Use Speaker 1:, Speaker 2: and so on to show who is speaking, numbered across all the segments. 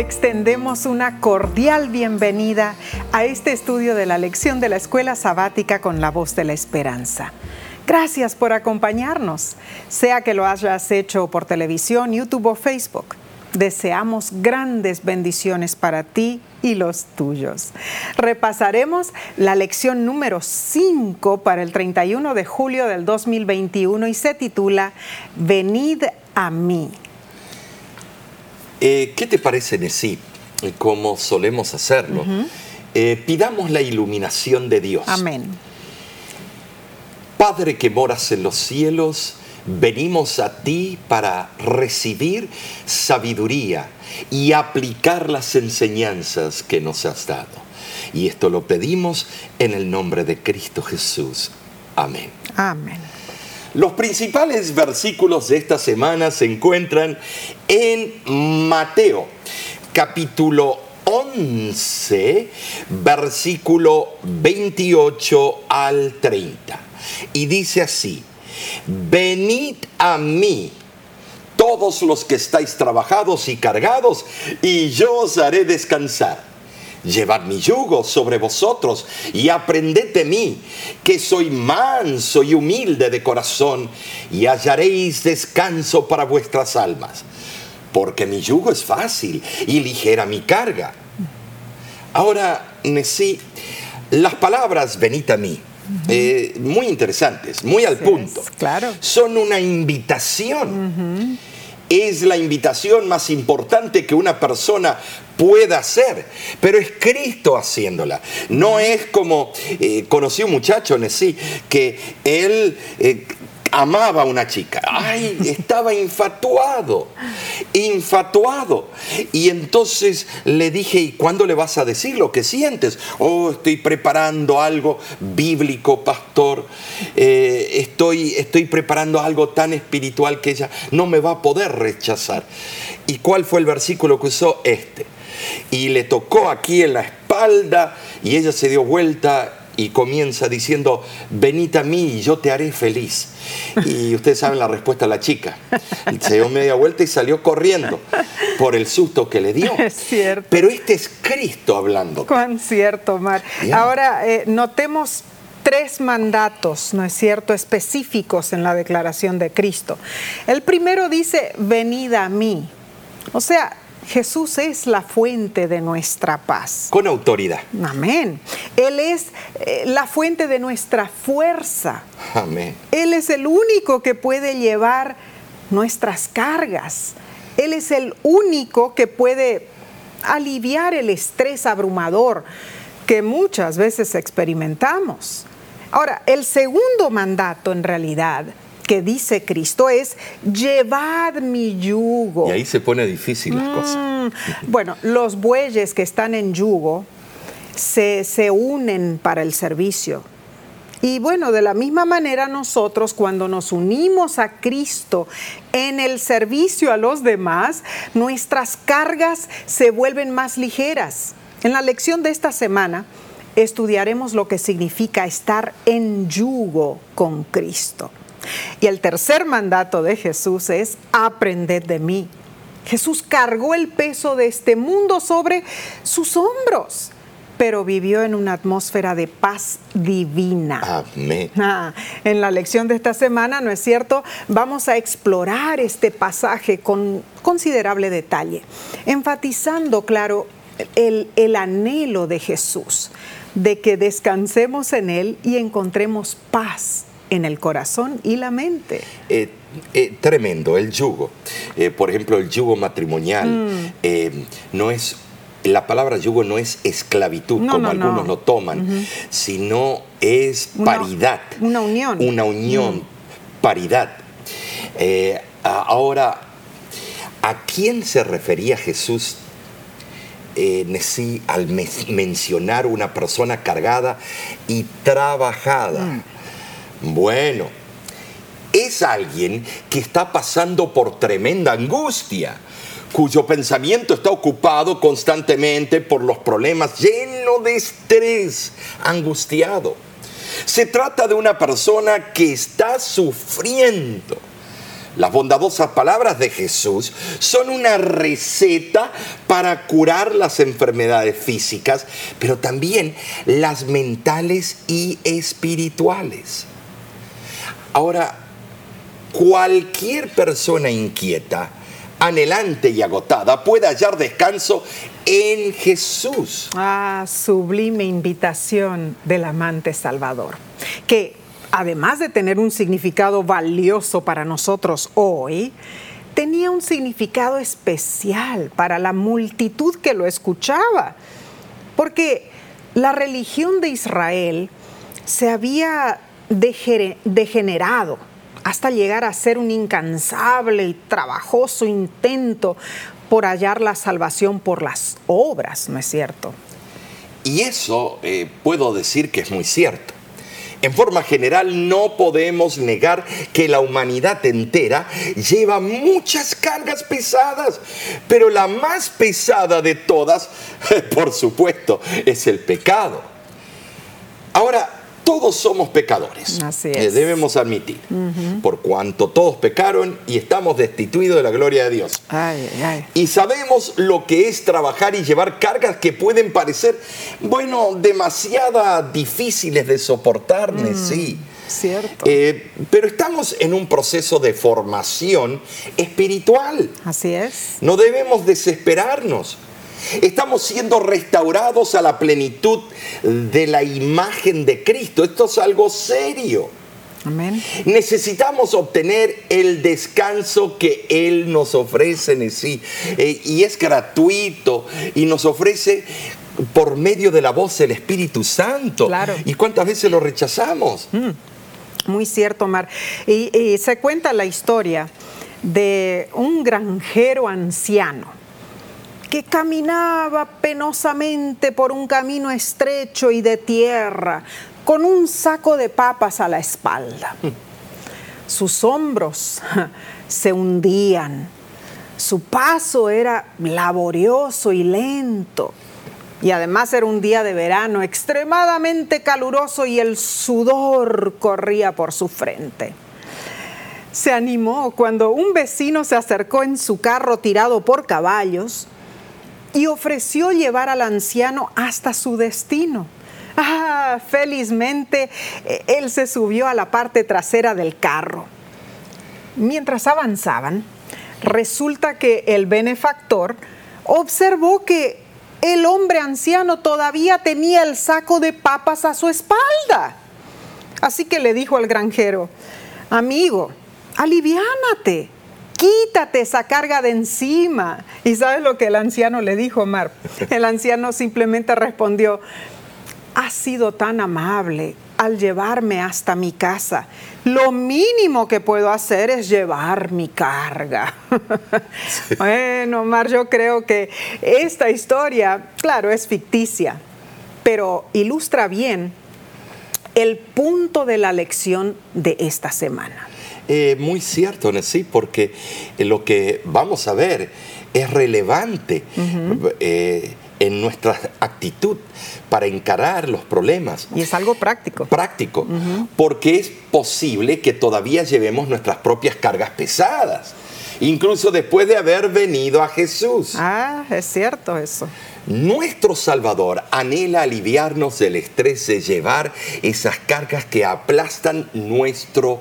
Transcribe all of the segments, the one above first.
Speaker 1: te extendemos una cordial bienvenida a este estudio de la lección de la escuela sabática con la voz de la esperanza. Gracias por acompañarnos, sea que lo hayas hecho por televisión, YouTube o Facebook. Deseamos grandes bendiciones para ti y los tuyos. Repasaremos la lección número 5 para el 31 de julio del 2021 y se titula Venid a mí.
Speaker 2: Eh, ¿Qué te parece, Nesí? Como solemos hacerlo. Eh, pidamos la iluminación de Dios.
Speaker 1: Amén.
Speaker 2: Padre que moras en los cielos, venimos a ti para recibir sabiduría y aplicar las enseñanzas que nos has dado. Y esto lo pedimos en el nombre de Cristo Jesús. Amén.
Speaker 1: Amén.
Speaker 2: Los principales versículos de esta semana se encuentran en Mateo, capítulo 11, versículo 28 al 30. Y dice así, venid a mí todos los que estáis trabajados y cargados, y yo os haré descansar. Llevad mi yugo sobre vosotros y aprended de mí, que soy manso y humilde de corazón, y hallaréis descanso para vuestras almas, porque mi yugo es fácil y ligera mi carga. Ahora, Nesí, las palabras venid a mí, eh, muy interesantes, muy al punto.
Speaker 1: claro.
Speaker 2: Son una invitación es la invitación más importante que una persona pueda hacer, pero es Cristo haciéndola. No es como eh, conocí un muchacho, sí, que él eh, amaba a una chica. Ay, estaba infatuado, infatuado. Y entonces le dije, ¿y cuándo le vas a decir lo que sientes? Oh, estoy preparando algo bíblico, pastor. Eh, estoy, estoy preparando algo tan espiritual que ella no me va a poder rechazar. ¿Y cuál fue el versículo que usó? Este. Y le tocó aquí en la espalda y ella se dio vuelta y comienza diciendo, venid a mí y yo te haré feliz. Y ustedes saben la respuesta a la chica. Se dio media vuelta y salió corriendo por el susto que le dio.
Speaker 1: Es cierto.
Speaker 2: Pero este es Cristo hablando.
Speaker 1: Cuán cierto, Mar. Ahora, eh, notemos tres mandatos, ¿no es cierto?, específicos en la declaración de Cristo. El primero dice, venid a mí. O sea, Jesús es la fuente de nuestra paz.
Speaker 2: Con autoridad.
Speaker 1: Amén. Él es eh, la fuente de nuestra fuerza.
Speaker 2: Amén.
Speaker 1: Él es el único que puede llevar nuestras cargas. Él es el único que puede aliviar el estrés abrumador que muchas veces experimentamos. Ahora, el segundo mandato en realidad que dice Cristo es, llevad mi yugo.
Speaker 2: Y ahí se pone difícil las cosas.
Speaker 1: Mm, bueno, los bueyes que están en yugo se, se unen para el servicio. Y bueno, de la misma manera nosotros cuando nos unimos a Cristo en el servicio a los demás, nuestras cargas se vuelven más ligeras. En la lección de esta semana estudiaremos lo que significa estar en yugo con Cristo. Y el tercer mandato de Jesús es aprended de mí. Jesús cargó el peso de este mundo sobre sus hombros, pero vivió en una atmósfera de paz divina.
Speaker 2: Amén.
Speaker 1: Ah, en la lección de esta semana, ¿no es cierto? Vamos a explorar este pasaje con considerable detalle, enfatizando, claro, el, el anhelo de Jesús de que descansemos en Él y encontremos paz en el corazón y la mente.
Speaker 2: Eh, eh, tremendo, el yugo. Eh, por ejemplo, el yugo matrimonial mm. no es la palabra yugo no es esclavitud, como algunos lo toman, sino es paridad.
Speaker 1: Una unión.
Speaker 2: Una unión, mm. paridad. ahora, ¿a quién se refería Jesús al mencionar una persona cargada y trabajada? Bueno, es alguien que está pasando por tremenda angustia, cuyo pensamiento está ocupado constantemente por los problemas, lleno de estrés, angustiado. Se trata de una persona que está sufriendo, Las bondadosas palabras de Jesús son una receta para curar las enfermedades físicas, pero también las mentales y espirituales. Ahora, cualquier persona inquieta, anhelante y agotada puede hallar descanso en Jesús.
Speaker 1: Ah, sublime invitación del amante Salvador, que además de tener un significado valioso para nosotros hoy, tenía un significado especial para la multitud que lo escuchaba, porque la religión de Israel se había degenerado hasta llegar a ser un incansable y trabajoso intento por hallar la salvación por las obras, ¿no es cierto?
Speaker 2: Y eso eh, puedo decir que es muy cierto. En forma general, no podemos negar que la humanidad entera lleva muchas cargas pesadas, pero la más pesada de todas, por supuesto, es el pecado. Ahora, todos somos pecadores.
Speaker 1: Así
Speaker 2: eh,
Speaker 1: es.
Speaker 2: debemos admitir. Por cuanto todos pecaron y estamos destituidos de la gloria de Dios.
Speaker 1: Ay, ay.
Speaker 2: Y sabemos lo que es trabajar y llevar cargas que pueden parecer, bueno, demasiado difíciles de soportar, sí.
Speaker 1: Cierto.
Speaker 2: Eh, pero estamos en un proceso de formación espiritual.
Speaker 1: Así es.
Speaker 2: No debemos desesperarnos. Estamos siendo restaurados a la plenitud de la imagen de Cristo. Esto es algo serio.
Speaker 1: Amén.
Speaker 2: Necesitamos obtener el descanso que Él nos ofrece en sí. Eh, y es gratuito y nos ofrece por medio de la voz del Espíritu Santo.
Speaker 1: Claro.
Speaker 2: ¿Y cuántas veces lo rechazamos?
Speaker 1: Muy cierto, Omar. Y, y se cuenta la historia de un granjero anciano que caminaba penosamente por un camino estrecho y de tierra, con un saco de papas a la espalda. Sus hombros se hundían, su paso era laborioso y lento. Y además era un día de verano extremadamente caluroso y el sudor corría por su frente. Se animó cuando un vecino se acercó en su carro tirado por caballos y ofreció llevar al anciano hasta su destino. Ah, felizmente eh, él se subió a la parte trasera del carro. Mientras avanzaban, resulta que el benefactor observó que el hombre anciano todavía tenía el saco de papas a su espalda. Así que le dijo al granjero, amigo, aliviánate, quítate esa carga de encima. ¿Y sabes lo que el anciano le dijo, Mar? El anciano simplemente respondió, has sido tan amable al llevarme hasta mi casa. Lo mínimo que puedo hacer es llevar mi carga. bueno, Mar, yo creo que esta historia, claro, es ficticia, pero ilustra bien el punto de la lección de esta semana.
Speaker 2: Eh, muy cierto, sí, porque lo que vamos a ver es relevante eh, en nuestra actitud para encarar los problemas.
Speaker 1: Y es algo práctico.
Speaker 2: Práctico, porque es posible que todavía llevemos nuestras propias cargas pesadas, incluso después de haber venido a Jesús.
Speaker 1: Ah, es cierto eso.
Speaker 2: Nuestro Salvador anhela aliviarnos del estrés de llevar esas cargas que aplastan nuestro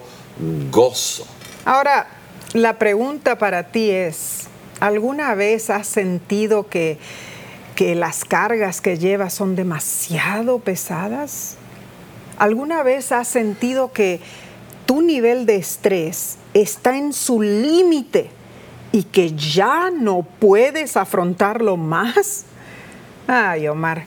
Speaker 2: gozo.
Speaker 1: Ahora, la pregunta para ti es, ¿alguna vez has sentido que, que las cargas que llevas son demasiado pesadas? ¿Alguna vez has sentido que tu nivel de estrés está en su límite y que ya no puedes afrontarlo más? Ay, Omar,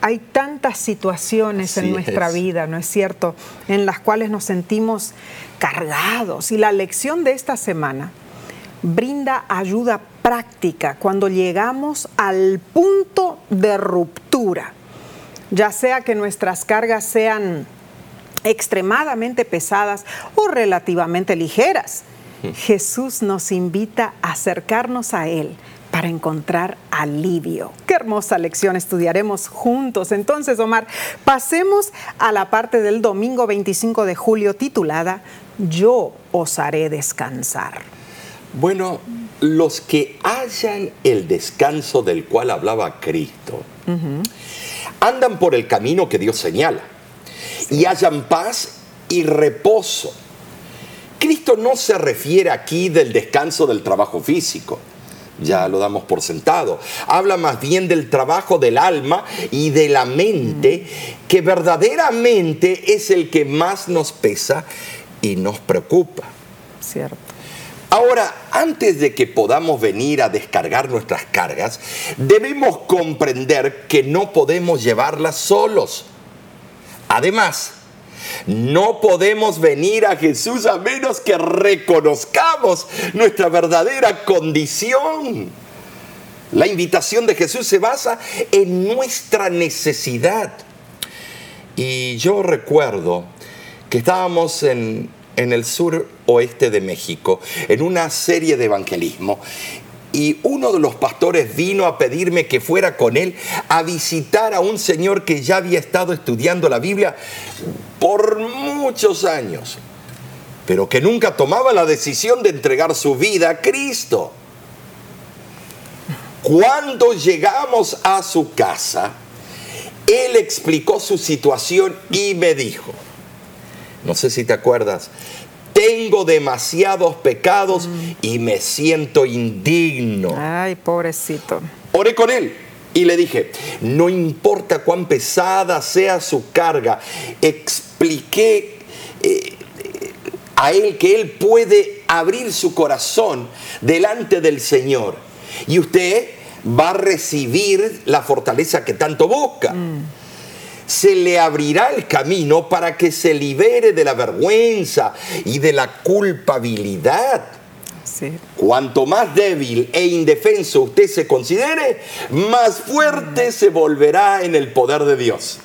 Speaker 1: hay tantas situaciones
Speaker 2: Así
Speaker 1: en nuestra
Speaker 2: es.
Speaker 1: vida, ¿no es cierto?, en las cuales nos sentimos cargados. Y la lección de esta semana brinda ayuda práctica cuando llegamos al punto de ruptura, ya sea que nuestras cargas sean extremadamente pesadas o relativamente ligeras. Jesús nos invita a acercarnos a Él para encontrar alivio. Qué hermosa lección estudiaremos juntos. Entonces, Omar, pasemos a la parte del domingo 25 de julio titulada yo os haré descansar.
Speaker 2: Bueno, los que hallan el descanso del cual hablaba Cristo, andan por el camino que Dios señala y hallan paz y reposo. Cristo no se refiere aquí del descanso del trabajo físico, ya lo damos por sentado. Habla más bien del trabajo del alma y de la mente, que verdaderamente es el que más nos pesa y nos preocupa.
Speaker 1: Cierto.
Speaker 2: Ahora, antes de que podamos venir a descargar nuestras cargas, debemos comprender que no podemos llevarlas solos. Además, no podemos venir a Jesús a menos que reconozcamos nuestra verdadera condición. La invitación de Jesús se basa en nuestra necesidad. Y yo recuerdo que estábamos en, en el sur oeste de México, en una serie de evangelismo. Y uno de los pastores vino a pedirme que fuera con él a visitar a un señor que ya había estado estudiando la Biblia por muchos años, pero que nunca tomaba la decisión de entregar su vida a Cristo. Cuando llegamos a su casa, él explicó su situación y me dijo, no sé si te acuerdas, tengo demasiados pecados y me siento indigno.
Speaker 1: Ay, pobrecito.
Speaker 2: Oré con él y le dije, no importa cuán pesada sea su carga, expliqué eh, a él que él puede abrir su corazón delante del Señor y usted va a recibir la fortaleza que tanto busca se le abrirá el camino para que se libere de la vergüenza y de la culpabilidad. Cuanto más débil e indefenso usted se considere, más fuerte se volverá en el poder de Dios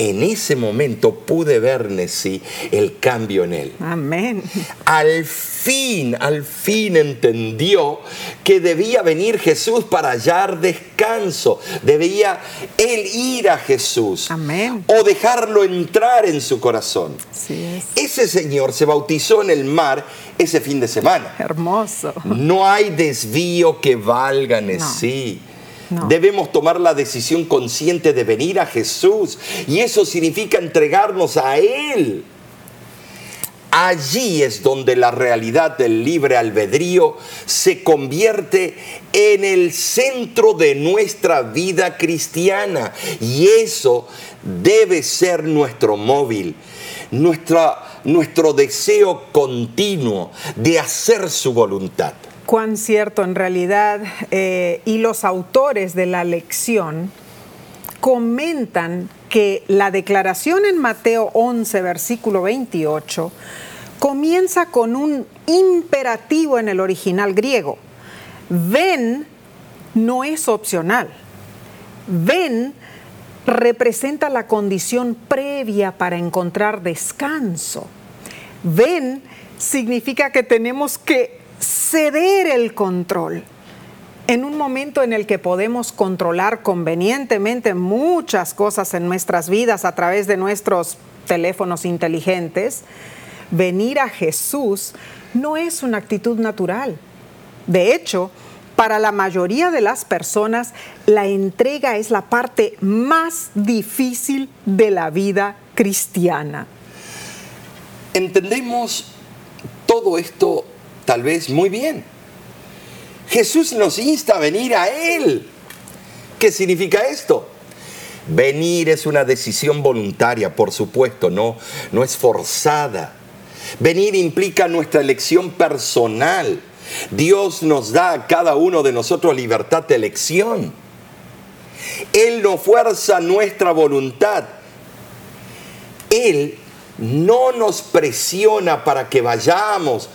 Speaker 2: en ese momento pude ver, Nesí, el cambio en él.
Speaker 1: Amén.
Speaker 2: Al fin, al fin entendió que debía venir Jesús para hallar descanso. Debía él ir a Jesús.
Speaker 1: Amén.
Speaker 2: O dejarlo entrar en su corazón. Ese señor se bautizó en el mar ese fin de semana.
Speaker 1: Hermoso.
Speaker 2: No hay desvío que valga, Debemos tomar la decisión consciente de venir a Jesús y eso significa entregarnos a Él. Allí es donde la realidad del libre albedrío se convierte en el centro de nuestra vida cristiana. Y eso debe ser nuestro móvil, nuestro deseo continuo de hacer su voluntad
Speaker 1: cuán cierto en realidad, eh, y los autores de la lección comentan que la declaración en Mateo 11, versículo 28, comienza con un imperativo en el original griego. Ven no es opcional. Ven representa la condición previa para encontrar descanso. Ven significa que tenemos que ceder el control. En un momento en el que podemos controlar convenientemente muchas cosas en nuestras vidas a través de nuestros teléfonos inteligentes, venir a Jesús no es una actitud natural. De hecho, para la mayoría de las personas, la entrega es la parte más difícil de la vida cristiana.
Speaker 2: Entendemos todo esto tal vez muy bien. Jesús nos insta a venir a Él. ¿Qué significa esto? Venir es una decisión voluntaria, por supuesto, no, no es forzada. Venir implica nuestra elección personal. Dios nos da a cada uno de nosotros libertad de elección. Él no fuerza nuestra voluntad. Él no nos presiona para que vayamos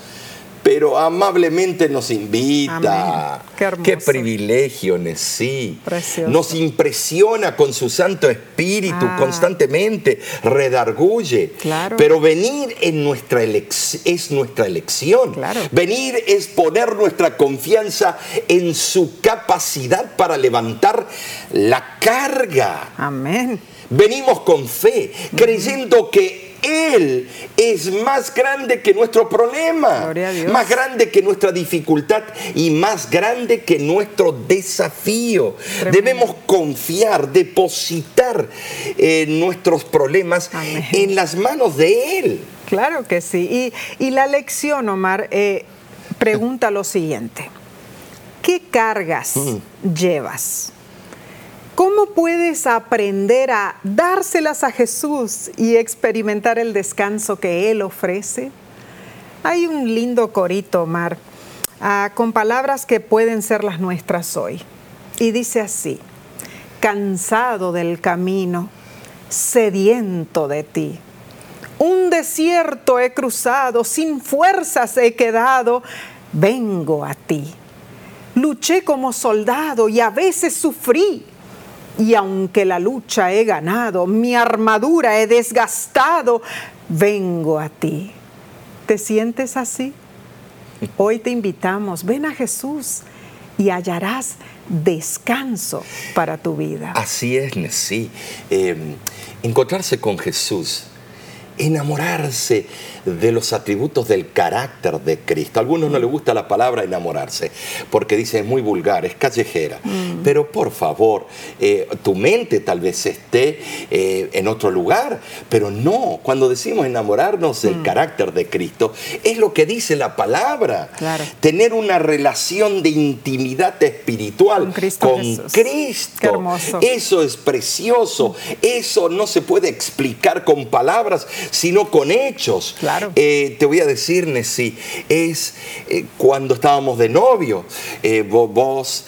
Speaker 2: pero amablemente nos invita. Qué, privilegio, sí. Nos impresiona con su Santo Espíritu ah. constantemente, redarguye. Pero venir en nuestra es nuestra elección. Venir es poner nuestra confianza en su capacidad para levantar la carga.
Speaker 1: Amén.
Speaker 2: Venimos con fe, creyendo que Él es más grande que nuestro problema, más grande que nuestra dificultad y más grande que nuestro desafío.
Speaker 1: Tremendo.
Speaker 2: Debemos confiar, depositar eh, nuestros problemas
Speaker 1: Amén.
Speaker 2: en las manos de Él.
Speaker 1: Claro que sí. Y, y la lección, Omar, eh, pregunta lo siguiente. ¿Qué cargas llevas? ¿Cómo puedes aprender a dárselas a Jesús y experimentar el descanso que Él ofrece? Hay un lindo corito, Omar, ah, con palabras que pueden ser las nuestras hoy. Y dice así, cansado del camino, sediento de ti. Un desierto he cruzado, sin fuerzas he quedado, vengo a ti. Luché como soldado y a veces sufrí. Y aunque la lucha he ganado, mi armadura he desgastado, vengo a ti. ¿Te sientes así? Hoy te invitamos, ven a Jesús y hallarás descanso para tu vida.
Speaker 2: Así es, sí. Eh, encontrarse con Jesús, enamorarse de los atributos del carácter de Cristo. A algunos no les gusta la palabra enamorarse porque dice es muy vulgar, es callejera. Pero por favor, eh, tu mente tal vez esté eh, en otro lugar, pero no. Cuando decimos enamorarnos del carácter de Cristo, es lo que dice la palabra.
Speaker 1: Claro.
Speaker 2: Tener una relación de intimidad espiritual
Speaker 1: Con Cristo
Speaker 2: con
Speaker 1: Jesús.
Speaker 2: Cristo.
Speaker 1: Qué hermoso.
Speaker 2: Eso es precioso. Eso no se puede explicar con palabras, sino con hechos.
Speaker 1: Claro.
Speaker 2: Eh, te voy a decir, Nessie, es eh, cuando estábamos de novio. eh, vo- vos,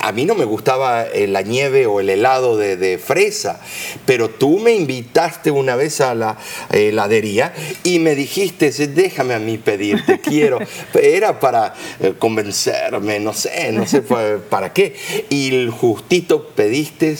Speaker 2: a mí no me gustaba la nieve o el helado de, de fresa, pero tú me invitaste una vez a la heladería y me dijiste, déjame a mí pedirte, quiero. Era para convencerme, no sé, no sé pa- para qué. Y justito pediste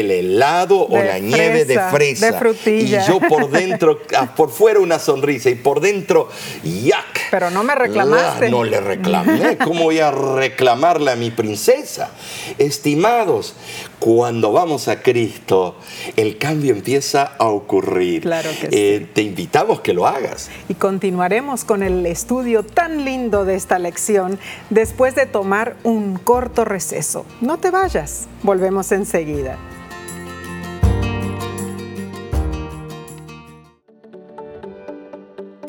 Speaker 2: el helado o la nieve de
Speaker 1: fresa, de frutilla.
Speaker 2: Y yo por dentro, ah, por fuera una sonrisa y por dentro, ¡yac!
Speaker 1: Pero no me reclamaste.
Speaker 2: Ah, no le reclamé. ¿Cómo voy a reclamarle a mi princesa? Estimados, cuando vamos a Cristo, el cambio empieza a ocurrir.
Speaker 1: Claro que
Speaker 2: Eh, Te invitamos que lo hagas.
Speaker 1: Y continuaremos con el estudio tan lindo de esta lección después de tomar un corto receso. No te vayas, volvemos enseguida.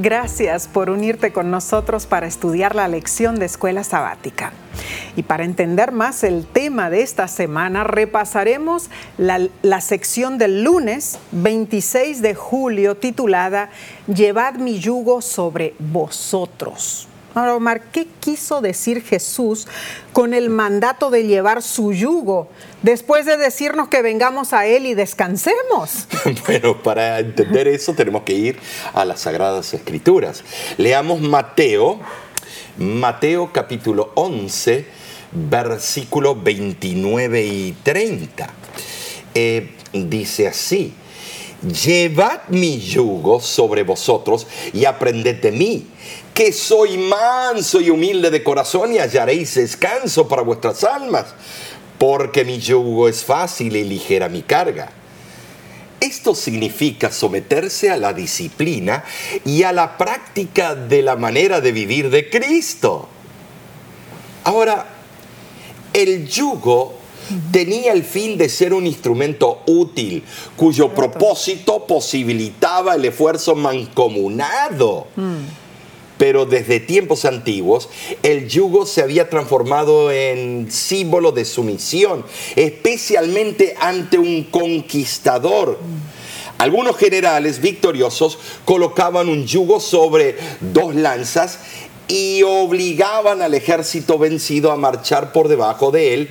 Speaker 1: Gracias por unirte con nosotros para estudiar la lección de escuela sabática. Y para entender más el tema de esta semana, repasaremos la, la sección del lunes 26 de julio titulada Llevad mi yugo sobre vosotros. Omar, ¿qué quiso decir Jesús con el mandato de llevar su yugo después de decirnos que vengamos a Él y descansemos?
Speaker 2: Bueno, para entender eso tenemos que ir a las Sagradas Escrituras. Leamos Mateo, Mateo capítulo 11, versículo 29 y 30. Eh, dice así, llevad mi yugo sobre vosotros y aprended de mí, que soy manso y humilde de corazón y hallaréis descanso para vuestras almas, porque mi yugo es fácil y ligera mi carga. Esto significa someterse a la disciplina y a la práctica de la manera de vivir de Cristo. Ahora, el yugo tenía el fin de ser un instrumento útil cuyo propósito posibilitaba el esfuerzo mancomunado. Pero desde tiempos antiguos, el yugo se había transformado en símbolo de sumisión, especialmente ante un conquistador. Algunos generales victoriosos colocaban un yugo sobre dos lanzas y obligaban al ejército vencido a marchar por debajo de él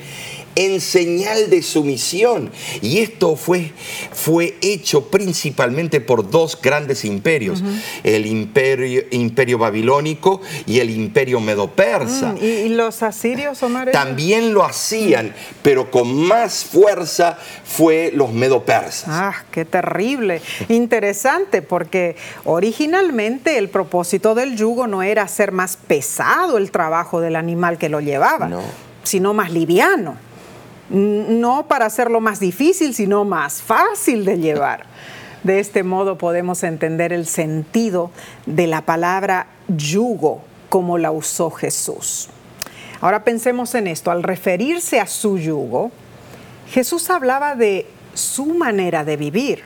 Speaker 2: en señal de sumisión. Y esto fue, fue hecho principalmente por dos grandes imperios, el imperio, imperio babilónico y el imperio medo-persa.
Speaker 1: Mm, ¿Y, los asirios, Omar?
Speaker 2: También lo hacían, pero con más fuerza fue los medo-persas.
Speaker 1: Ah, qué terrible. Interesante, porque originalmente el propósito del yugo no era hacer más pesado el trabajo del animal que lo llevaba, sino más liviano. No para hacerlo más difícil, sino más fácil de llevar. De este modo podemos entender el sentido de la palabra yugo como la usó Jesús. Ahora pensemos en esto, al referirse a su yugo, Jesús hablaba de su manera de vivir.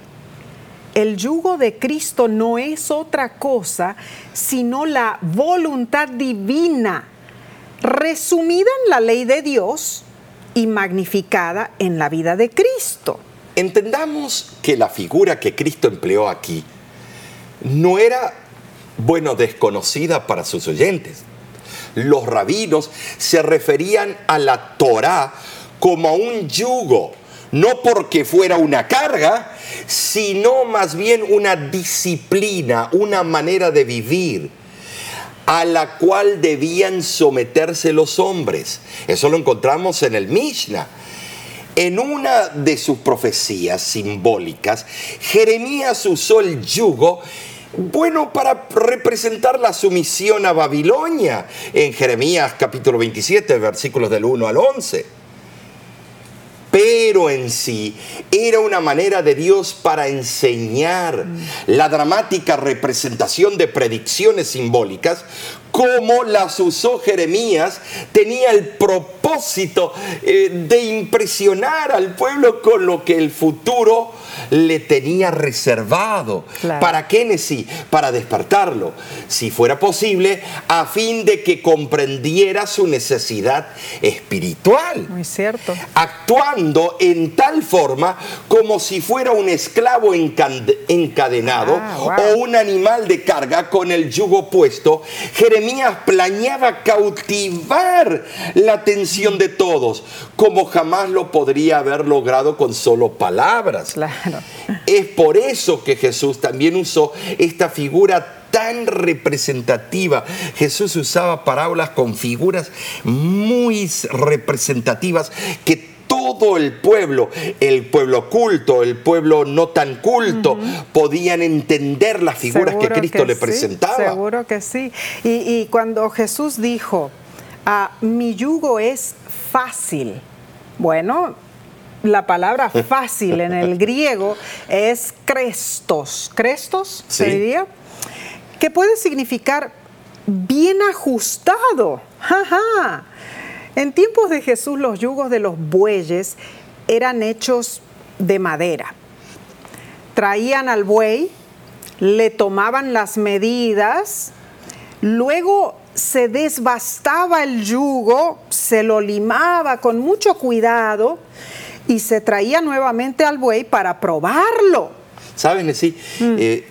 Speaker 1: El yugo de Cristo no es otra cosa sino la voluntad divina, resumida en la ley de Dios y magnificada en la vida de Cristo.
Speaker 2: Entendamos que la figura que Cristo empleó aquí no era, bueno, desconocida para sus oyentes. Los rabinos se referían a la Torá como a un yugo, no porque fuera una carga, sino más bien una disciplina, una manera de vivir a la cual debían someterse los hombres. Eso lo encontramos en el Mishnah. En una de sus profecías simbólicas, Jeremías usó el yugo bueno, para representar la sumisión a Babilonia, en Jeremías capítulo 27, versículos del 1 al 11 pero en sí era una manera de Dios para enseñar la dramática representación de predicciones simbólicas como las usó Jeremías, tenía el propósito eh, de impresionar al pueblo con lo que el futuro le tenía reservado. ¿Para sí? Para despertarlo, si fuera posible, a fin de que comprendiera su necesidad espiritual.
Speaker 1: Muy cierto.
Speaker 2: Actuando en tal forma como si fuera un esclavo encadenado ah, o un animal de carga con el yugo puesto, Jeremías planeaba cautivar la atención de todos, como jamás lo podría haber logrado con solo palabras. Es por eso que Jesús también usó esta figura tan representativa. Jesús usaba parábolas con figuras muy representativas que todo el pueblo, el pueblo culto, el pueblo no tan culto, podían entender las figuras que Cristo le presentaba.
Speaker 1: seguro que sí. Y, cuando Jesús dijo, ah, mi yugo es fácil, bueno, la palabra fácil en el griego es crestos. ¿Crestos se diría? Que puede significar bien ajustado. Ajá. En tiempos de Jesús los yugos de los bueyes eran hechos de madera. Traían al buey, le tomaban las medidas, luego se desbastaba el yugo, se lo limaba con mucho cuidado y se traía nuevamente al buey para probarlo.
Speaker 2: ¿Saben? Sí, mm. eh,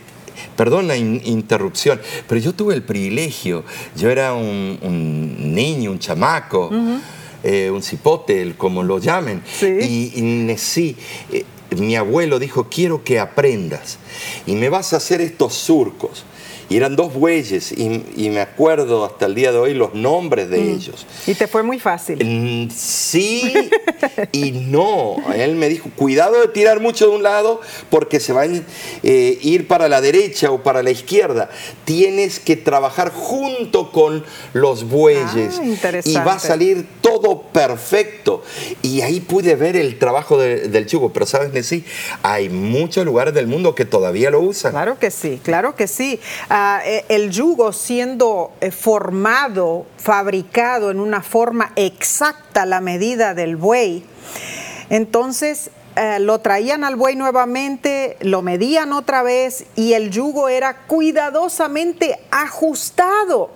Speaker 2: Perdón la interrupción, pero yo tuve el privilegio, yo era un, niño, un chamaco, eh, un cipote, como lo llamen, y, y sí, eh, mi abuelo dijo, quiero que aprendas y me vas a hacer estos surcos. Y eran dos bueyes y, me acuerdo hasta el día de hoy los nombres de mm. ellos.
Speaker 1: ¿Y te fue muy fácil?
Speaker 2: Sí y no. Él me dijo, cuidado de tirar mucho de un lado porque se va a eh, ir para la derecha o para la izquierda. Tienes que trabajar junto con los bueyes. Ah, y va a salir todo perfecto. Y ahí pude ver el trabajo del chugo. Pero sabes, sí, hay muchos lugares del mundo que todavía lo usan.
Speaker 1: Claro que sí, claro que sí. Eh, el yugo siendo eh, formado, fabricado en una forma exacta a la medida del buey, entonces eh, lo traían al buey nuevamente, lo medían otra vez y el yugo era cuidadosamente ajustado,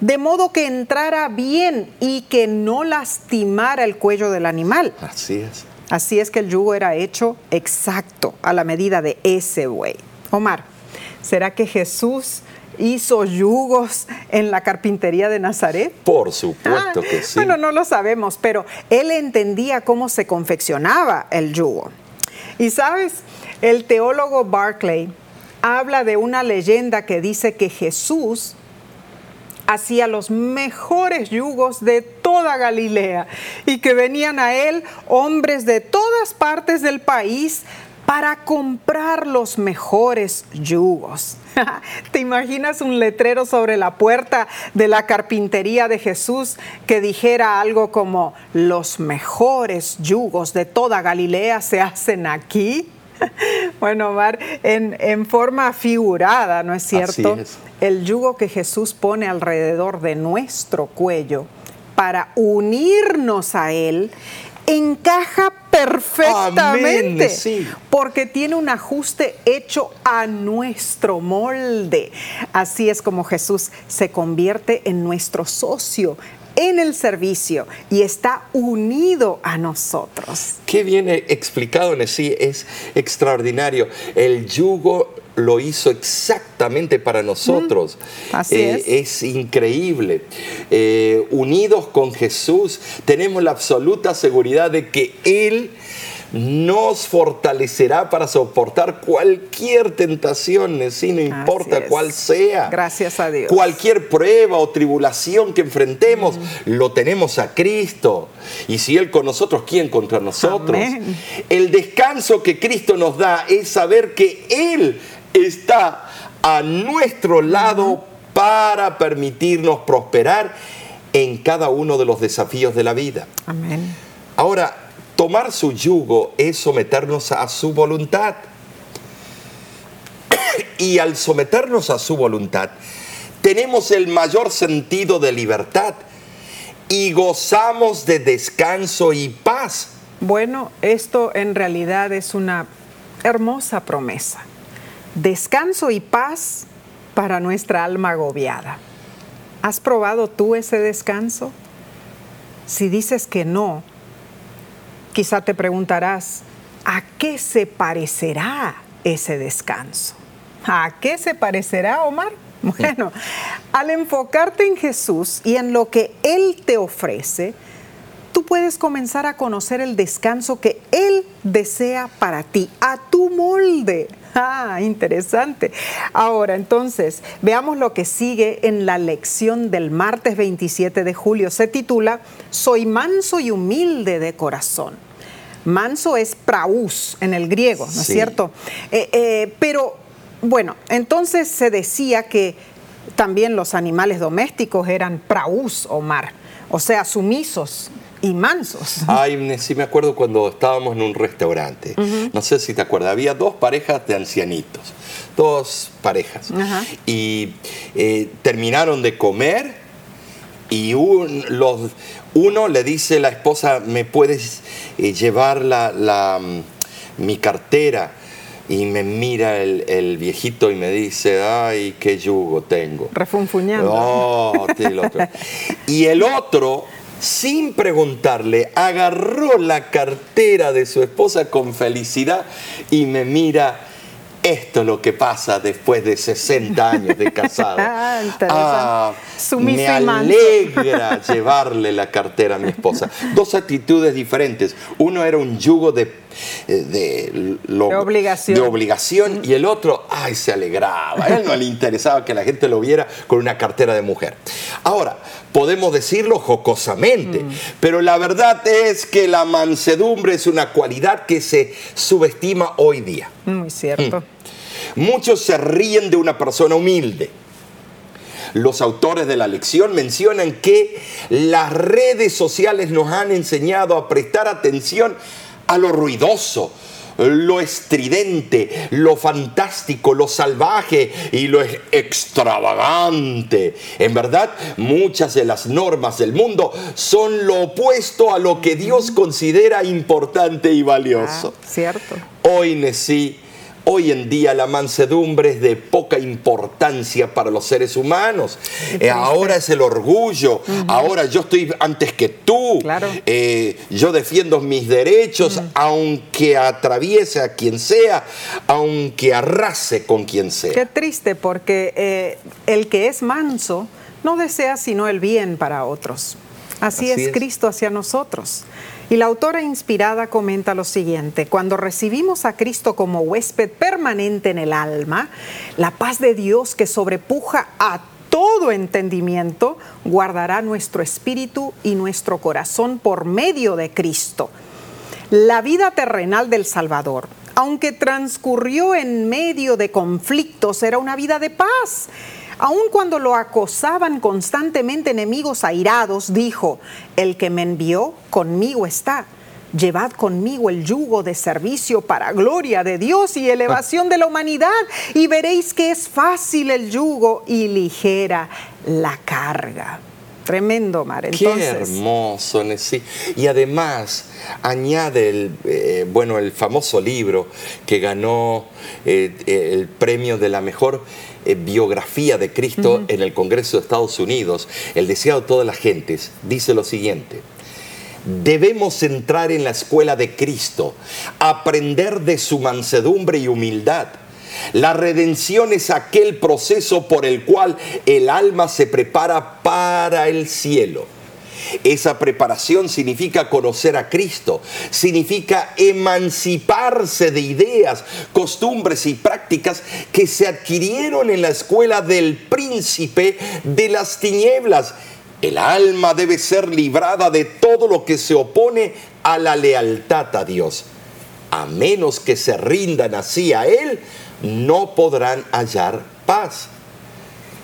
Speaker 1: de modo que entrara bien y que no lastimara el cuello del animal.
Speaker 2: Así es.
Speaker 1: Así es que el yugo era hecho exacto a la medida de ese buey. Omar. ¿Será que Jesús hizo yugos en la carpintería de Nazaret?
Speaker 2: Por supuesto
Speaker 1: Ah,
Speaker 2: que sí.
Speaker 1: Bueno, no lo sabemos, pero él entendía cómo se confeccionaba el yugo. Y sabes, el teólogo Barclay habla de una leyenda que dice que Jesús hacía los mejores yugos de toda Galilea y que venían a él hombres de todas partes del país para comprar los mejores yugos. ¿Te imaginas un letrero sobre la puerta de la carpintería de Jesús que dijera algo como los mejores yugos de toda Galilea se hacen aquí? Bueno, Omar, en, en forma figurada, ¿no es cierto?
Speaker 2: Así es.
Speaker 1: El yugo que Jesús pone alrededor de nuestro cuello para unirnos a Él encaja perfectamente
Speaker 2: Amén, sí.
Speaker 1: porque tiene un ajuste hecho a nuestro molde. Así es como Jesús se convierte en nuestro socio en el servicio y está unido a nosotros.
Speaker 2: Qué bien explicado en sí, es extraordinario. El yugo lo hizo exactamente para nosotros.
Speaker 1: Mm, así
Speaker 2: Eh,
Speaker 1: es.
Speaker 2: es increíble. Eh, unidos con Jesús, tenemos la absoluta seguridad de que Él nos fortalecerá para soportar cualquier tentación, sí, no importa cuál sea.
Speaker 1: Gracias a Dios.
Speaker 2: Cualquier prueba o tribulación que enfrentemos, lo tenemos a Cristo. Y si Él con nosotros, ¿quién contra nosotros?
Speaker 1: Amén.
Speaker 2: El descanso que Cristo nos da es saber que Él está a nuestro lado para permitirnos prosperar en cada uno de los desafíos de la vida.
Speaker 1: Amén.
Speaker 2: Ahora, tomar su yugo es someternos a su voluntad. Y al someternos a su voluntad, tenemos el mayor sentido de libertad y gozamos de descanso y paz.
Speaker 1: Bueno, esto en realidad es una hermosa promesa. Descanso y paz para nuestra alma agobiada. ¿Has probado tú ese descanso? Si dices que no, quizá te preguntarás, ¿a qué se parecerá ese descanso? ¿A qué se parecerá, Omar? Bueno, al enfocarte en Jesús y en lo que Él te ofrece, tú puedes comenzar a conocer el descanso que Él desea para ti, a tu molde. Ah, interesante. Ahora, entonces, veamos lo que sigue en la lección del martes 27 de julio. Se titula Soy manso y humilde de corazón. Manso es praús en el griego, ¿no es cierto? Eh, eh, pero, bueno, entonces se decía que también los animales domésticos eran praús o mar, o sea, sumisos y mansos.
Speaker 2: Ay, sí me acuerdo cuando estábamos en un restaurante. No sé si te acuerdas, había dos parejas de ancianitos, dos parejas. Y eh, terminaron de comer y un- los- uno le dice a la esposa, ¿me puedes eh, llevar la, la, mm, mi cartera? Y me mira el, el viejito y me dice, ay, qué yugo tengo.
Speaker 1: Refunfuñando.
Speaker 2: Oh. Y el otro, sin preguntarle, agarró la cartera de su esposa con felicidad y me mira. Esto es lo que pasa después de 60 años de casado.
Speaker 1: Ah,
Speaker 2: me alegra llevarle la cartera a mi esposa. Dos actitudes diferentes. Uno era un yugo de, de, lo-
Speaker 1: De obligación.
Speaker 2: de obligación y el otro, ay, se alegraba. A él no le interesaba que la gente lo viera con una cartera de mujer. Ahora, podemos decirlo jocosamente, pero la verdad es que la mansedumbre es una cualidad que se subestima hoy día.
Speaker 1: Muy cierto.
Speaker 2: Muchos se ríen de una persona humilde. Los autores de la lección mencionan que las redes sociales nos han enseñado a prestar atención a lo ruidoso, lo estridente, lo fantástico, lo salvaje y lo extravagante. En verdad, muchas de las normas del mundo son lo opuesto a lo que Dios considera importante y valioso.
Speaker 1: Ah, cierto.
Speaker 2: Hoy, Nesí, Hoy en día la mansedumbre es de poca importancia para los seres humanos. Eh, ahora es el orgullo. Ahora yo estoy antes que tú.
Speaker 1: Claro.
Speaker 2: Eh, yo defiendo mis derechos, aunque atraviese a quien sea, aunque arrase con quien sea.
Speaker 1: Qué triste, porque eh, el que es manso no desea sino el bien para otros. Así,
Speaker 2: Así
Speaker 1: es,
Speaker 2: es.
Speaker 1: Cristo hacia nosotros. Y la autora inspirada comenta lo siguiente, cuando recibimos a Cristo como huésped permanente en el alma, la paz de Dios que sobrepuja a todo entendimiento guardará nuestro espíritu y nuestro corazón por medio de Cristo. La vida terrenal del Salvador, aunque transcurrió en medio de conflictos, era una vida de paz. Aun cuando lo acosaban constantemente enemigos airados, dijo, el que me envió conmigo está. Llevad conmigo el yugo de servicio para gloria de Dios y elevación de la humanidad, y veréis que es fácil el yugo y ligera la carga. Tremendo, Mar.
Speaker 2: Qué
Speaker 1: Entonces,
Speaker 2: hermoso, sí. Y además añade el, eh, bueno, el famoso libro que ganó eh, el premio de la mejor eh, biografía de Cristo en el Congreso de Estados Unidos, El deseado de todas las gentes, dice lo siguiente. Debemos entrar en la escuela de Cristo, aprender de su mansedumbre y humildad. La redención es aquel proceso por el cual el alma se prepara para el cielo. Esa preparación significa conocer a Cristo, significa emanciparse de ideas, costumbres y prácticas que se adquirieron en la escuela del príncipe de las tinieblas. El alma debe ser librada de todo lo que se opone a la lealtad a Dios. A menos que se rindan así a Él, no podrán hallar paz.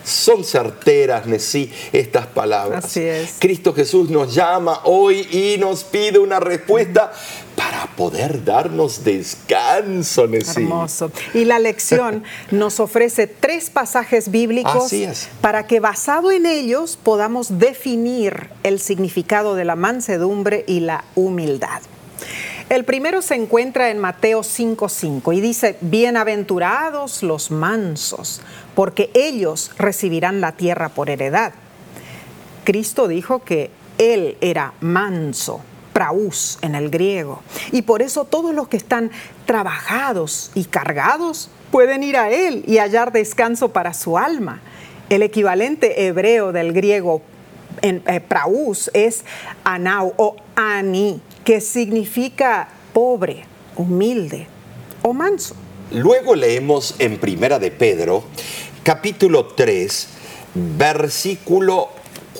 Speaker 2: Son certeras, Nesí, estas palabras.
Speaker 1: Así es.
Speaker 2: Cristo Jesús nos llama hoy y nos pide una respuesta para poder darnos descanso, Nesí.
Speaker 1: Hermoso. Y la lección nos ofrece tres pasajes bíblicos
Speaker 2: Así es.
Speaker 1: para que basado en ellos podamos definir el significado de la mansedumbre y la humildad. El primero se encuentra en Mateo 5:5 y dice, bienaventurados los mansos, porque ellos recibirán la tierra por heredad. Cristo dijo que Él era manso, praus en el griego, y por eso todos los que están trabajados y cargados pueden ir a Él y hallar descanso para su alma. El equivalente hebreo del griego eh, praus es anau o ani, que significa pobre, humilde o manso.
Speaker 2: Luego leemos en Primera de Pedro, capítulo 3, versículo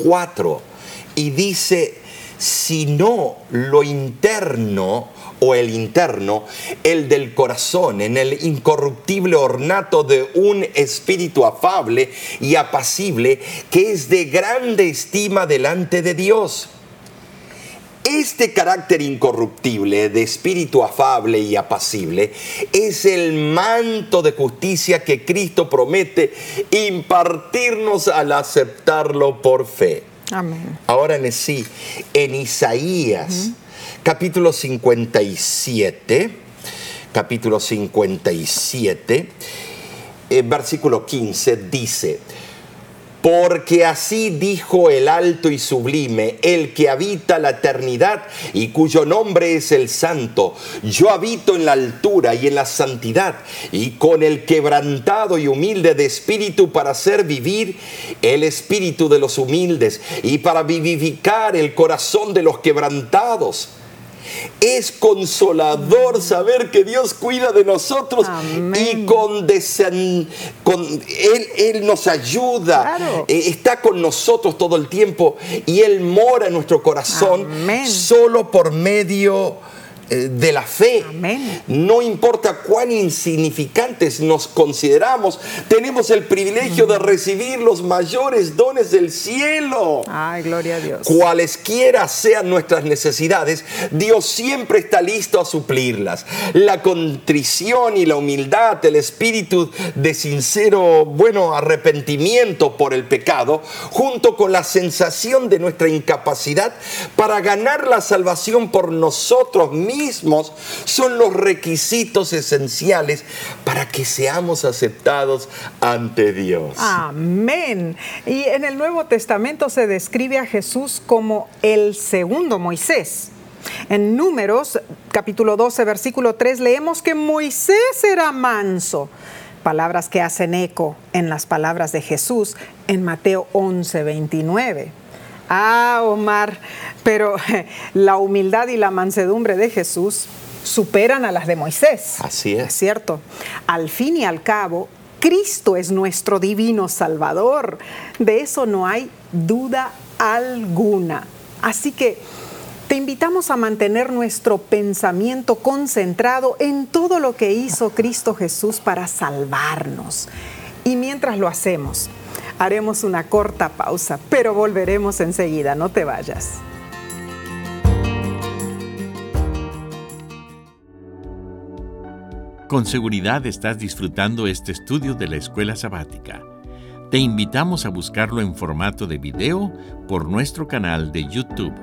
Speaker 2: 4, y dice, sino lo interno o el interno, el del corazón, en el incorruptible ornato de un espíritu afable y apacible que es de grande estima delante de Dios. Este carácter incorruptible de espíritu afable y apacible es el manto de justicia que Cristo promete impartirnos al aceptarlo por fe.
Speaker 1: Amén.
Speaker 2: Ahora en sí, en Isaías, capítulo 57, capítulo 57, eh, versículo 15, dice, porque así dijo el alto y sublime, el que habita la eternidad y cuyo nombre es el santo. Yo habito en la altura y en la santidad y con el quebrantado y humilde de espíritu para hacer vivir el espíritu de los humildes y para vivificar el corazón de los quebrantados. Es consolador saber que Dios cuida de nosotros
Speaker 1: Amén.
Speaker 2: y con, desen- con él, él nos ayuda,
Speaker 1: Claro.
Speaker 2: eh, está con nosotros todo el tiempo y Él mora en nuestro corazón
Speaker 1: Amén.
Speaker 2: solo por medio de la fe.
Speaker 1: Amén.
Speaker 2: No importa cuán insignificantes nos consideramos, tenemos el privilegio de recibir los mayores dones del cielo.
Speaker 1: Ay, gloria a Dios.
Speaker 2: Cualesquiera sean nuestras necesidades, Dios siempre está listo a suplirlas. La contrición y la humildad, el espíritu de sincero, bueno, arrepentimiento por el pecado, junto con la sensación de nuestra incapacidad para ganar la salvación por nosotros mismos, son los requisitos esenciales para que seamos aceptados ante Dios.
Speaker 1: Amén. Y en el Nuevo Testamento se describe a Jesús como el segundo Moisés. En Números, capítulo 12, versículo 3, leemos que Moisés era manso. Palabras que hacen eco en las palabras de Jesús en Mateo 11, 29. Ah, Omar, pero la humildad y la mansedumbre de Jesús superan a las de Moisés.
Speaker 2: Así es.
Speaker 1: cierto. Al fin y al cabo, Cristo es nuestro divino Salvador. De eso no hay duda alguna. Así que te invitamos a mantener nuestro pensamiento concentrado en todo lo que hizo Cristo Jesús para salvarnos. Y mientras lo hacemos, haremos una corta pausa, pero volveremos enseguida, no te vayas.
Speaker 3: Con seguridad estás disfrutando este estudio de la escuela sabática. Te invitamos a buscarlo en formato de video por nuestro canal de YouTube.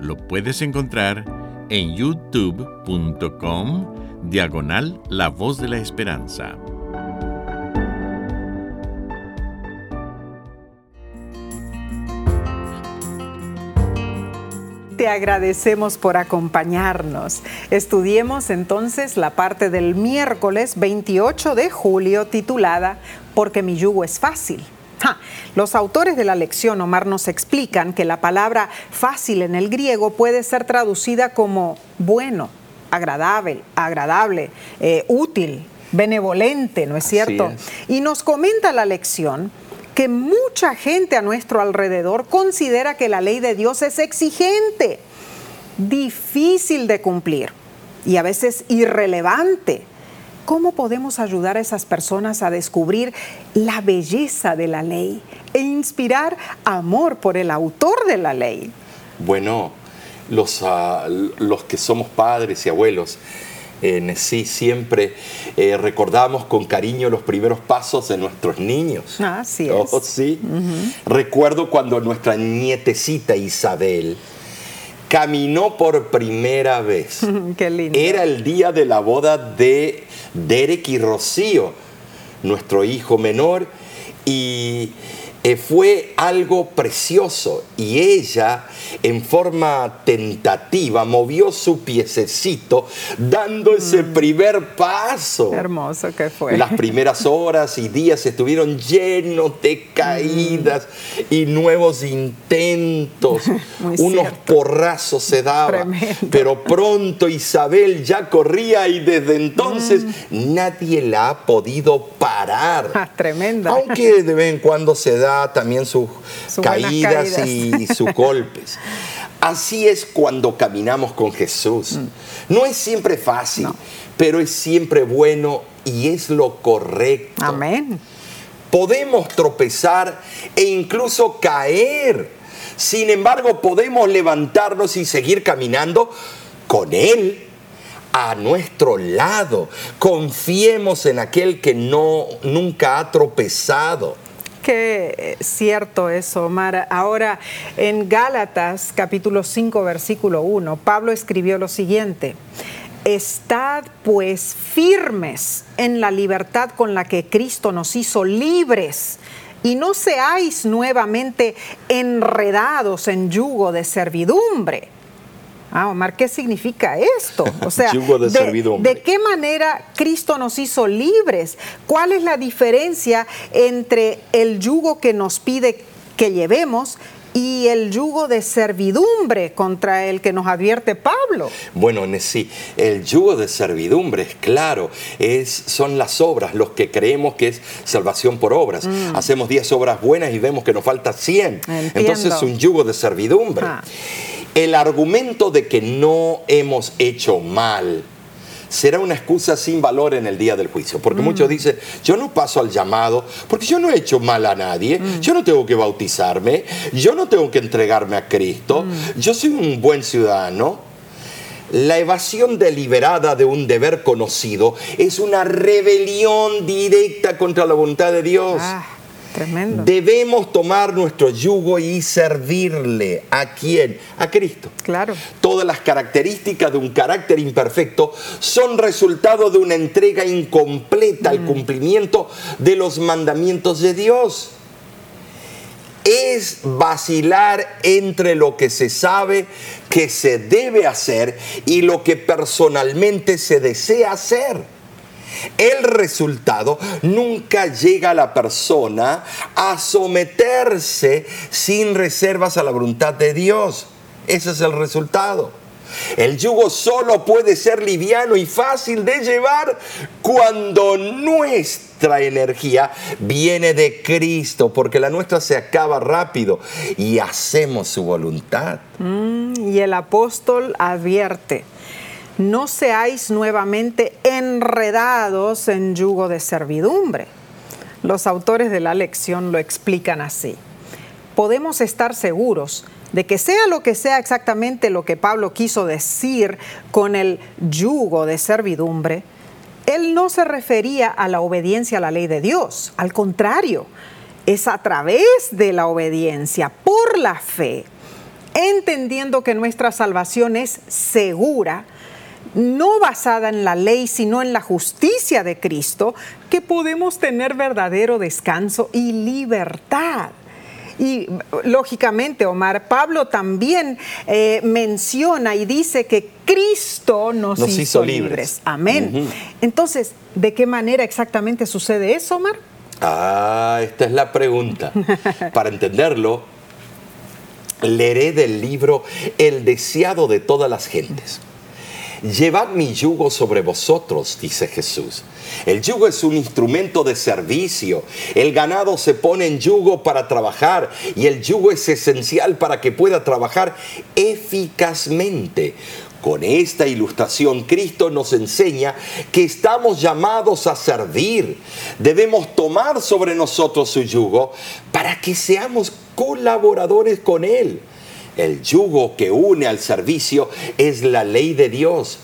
Speaker 3: Lo puedes encontrar en youtube.com diagonal La Voz de la Esperanza.
Speaker 1: Te agradecemos por acompañarnos. Estudiemos entonces la parte del miércoles 28 de julio titulada Porque mi yugo es fácil. Los autores de la lección, Omar, nos explican que la palabra fácil en el griego puede ser traducida como bueno, agradable, agradable, eh, útil, benevolente, ¿no es cierto? Y nos comenta la lección que mucha gente a nuestro alrededor considera que la ley de Dios es exigente, difícil de cumplir y a veces irrelevante. ¿Cómo podemos ayudar a esas personas a descubrir la belleza de la ley e inspirar amor por el autor de la ley?
Speaker 2: Bueno, los, ah, los que somos padres y abuelos, en sí siempre eh, recordamos con cariño los primeros pasos de nuestros niños.
Speaker 1: Así es.
Speaker 2: Oh, sí. Recuerdo cuando nuestra nietecita Isabel caminó por primera vez.
Speaker 1: Qué lindo.
Speaker 2: Era el día de la boda de Derek y Rocío, nuestro hijo menor, y eh, fue algo precioso y ella en forma tentativa movió su piececito dando ese mm. primer paso.
Speaker 1: hermoso que fue.
Speaker 2: Las primeras horas y días estuvieron llenos de caídas y nuevos intentos. Unos porrazos se daban. Pero pronto Isabel ya corría y desde entonces mm. nadie la ha podido parar.
Speaker 1: Ah, tremenda.
Speaker 2: Aunque de vez en cuando se da también sus, caídas, y sus golpes. Así es cuando caminamos con Jesús. Mm. No es siempre fácil, pero es siempre bueno y es lo correcto.
Speaker 1: Amén.
Speaker 2: Podemos tropezar e incluso caer. Sin embargo, podemos levantarnos y seguir caminando con Él a nuestro lado. Confiemos en aquel que no nunca ha tropezado.
Speaker 1: Qué cierto eso, Omar. Ahora, en Gálatas capítulo 5, versículo 1, Pablo escribió lo siguiente. Estad pues firmes en la libertad con la que Cristo nos hizo libres y no seáis nuevamente enredados en yugo de servidumbre. Ah, Omar, ¿qué significa esto?
Speaker 2: O sea, de,
Speaker 1: de, qué manera Cristo nos hizo libres? ¿Cuál es la diferencia entre el yugo que nos pide que llevemos y el yugo de servidumbre contra el que nos advierte Pablo.
Speaker 2: Bueno, sí, el yugo de servidumbre es claro, es, son las obras, los que creemos que es salvación por obras. Mm. Hacemos 10 obras buenas y vemos que nos falta 100. Entonces es un yugo de servidumbre. Ah el argumento de que no hemos hecho mal será una excusa sin valor en el día del juicio. Porque mm. muchos dicen, yo no paso al llamado porque yo no he hecho mal a nadie, mm. yo no tengo que bautizarme, yo no tengo que entregarme a Cristo, mm. yo soy un buen ciudadano. La evasión deliberada de un deber conocido es una rebelión directa contra la voluntad de Dios. Ah.
Speaker 1: Tremendo.
Speaker 2: Debemos tomar nuestro yugo y servirle. ¿A quién? A Cristo.
Speaker 1: Claro.
Speaker 2: Todas las características de un carácter imperfecto son resultado de una entrega incompleta al cumplimiento de los mandamientos de Dios. Es vacilar entre lo que se sabe que se debe hacer y lo que personalmente se desea hacer. El resultado nunca llega a la persona a someterse sin reservas a la voluntad de Dios. Ese es el resultado. El yugo solo puede ser liviano y fácil de llevar cuando nuestra energía viene de Cristo, porque la nuestra se acaba rápido y hacemos su voluntad.
Speaker 1: Mm, y el apóstol advierte, no seáis nuevamente enredados en yugo de servidumbre. Los autores de la lección lo explican así. Podemos estar seguros de que sea lo que sea exactamente lo que Pablo quiso decir con el yugo de servidumbre, él no se refería a la obediencia a la ley de Dios. Al contrario, es a través de la obediencia, por la fe, entendiendo que nuestra salvación es segura, no basada en la ley, sino en la justicia de Cristo, que podemos tener verdadero descanso y libertad. Y lógicamente, Omar, Pablo también eh, menciona y dice que Cristo nos, hizo, libres. Amén. Entonces, ¿de qué manera exactamente sucede eso, Omar?
Speaker 2: Ah, esta es la pregunta. Para entenderlo, leeré del libro El deseado de todas las gentes. Llevad mi yugo sobre vosotros, dice Jesús. El yugo es un instrumento de servicio. El ganado se pone en yugo para trabajar y el yugo es esencial para que pueda trabajar eficazmente. Con esta ilustración, Cristo nos enseña que estamos llamados a servir. Debemos tomar sobre nosotros su yugo para que seamos colaboradores con Él. El yugo que une al servicio es la ley de Dios.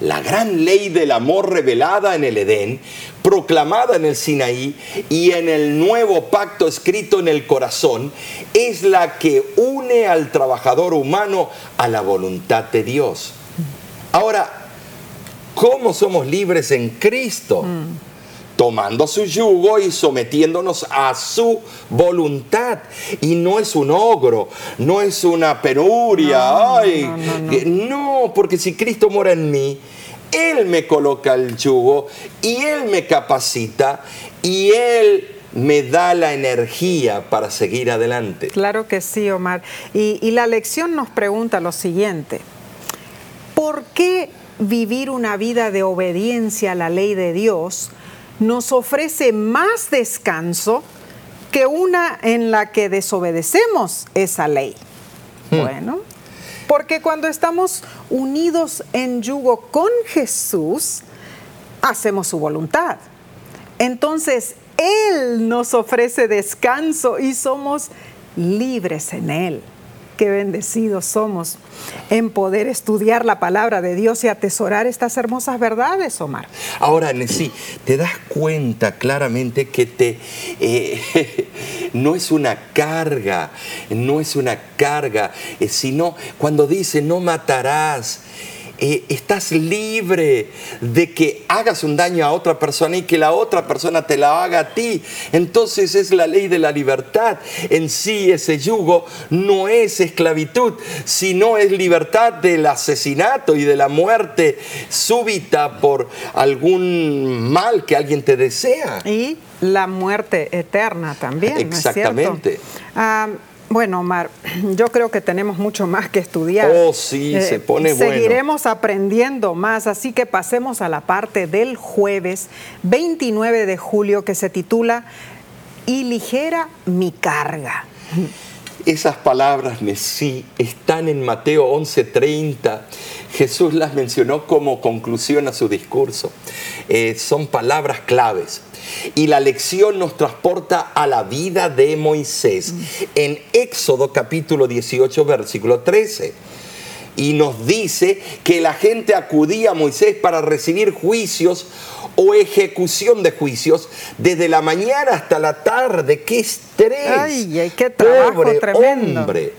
Speaker 2: La gran ley del amor revelada en el Edén, proclamada en el Sinaí y en el nuevo pacto escrito en el corazón, es la que une al trabajador humano a la voluntad de Dios. Ahora, ¿cómo somos libres en Cristo? Tomando su yugo y sometiéndonos a su voluntad. Y no es un ogro, no es una penuria. No, Ay, no, porque si Cristo mora en mí, Él me coloca el yugo y Él me capacita y Él me da la energía para seguir adelante.
Speaker 1: Claro que sí, Omar. Y, y la lección nos pregunta lo siguiente. ¿Por qué vivir una vida de obediencia a la ley de Dios nos ofrece más descanso que una en la que desobedecemos esa ley. Hmm. Bueno, porque cuando estamos unidos en yugo con Jesús, hacemos su voluntad. Entonces, Él nos ofrece descanso y somos libres en Él qué bendecidos somos en poder estudiar la palabra de Dios y atesorar estas hermosas verdades, Omar.
Speaker 2: Ahora, sí, te das cuenta claramente que te eh, no es una carga, no es una carga, eh, sino cuando dice no matarás. Eh, estás libre de que hagas un daño a otra persona y que la otra persona te la haga a ti. Entonces es la ley de la libertad. En sí ese yugo no es esclavitud, sino es libertad del asesinato y de la muerte súbita por algún mal que alguien te desea.
Speaker 1: Y la muerte eterna también.
Speaker 2: Exactamente.
Speaker 1: Ah, bueno, Omar, yo creo que tenemos mucho más que estudiar.
Speaker 2: Oh, sí, se eh, pone
Speaker 1: bueno. Seguiremos aprendiendo más, así que pasemos a la parte del jueves 29 de julio que se titula Y ligera mi carga.
Speaker 2: Esas palabras, sí, están en Mateo 11:30. Jesús las mencionó como conclusión a su discurso. Eh, son palabras claves. Y la lección nos transporta a la vida de Moisés en Éxodo capítulo 18, versículo 13. Y nos dice que la gente acudía a Moisés para recibir juicios o ejecución de juicios desde la mañana hasta la tarde. ¡Qué estrés!
Speaker 1: ¡Ay, qué trabajo
Speaker 2: Pobre
Speaker 1: tremendo!
Speaker 2: hombre.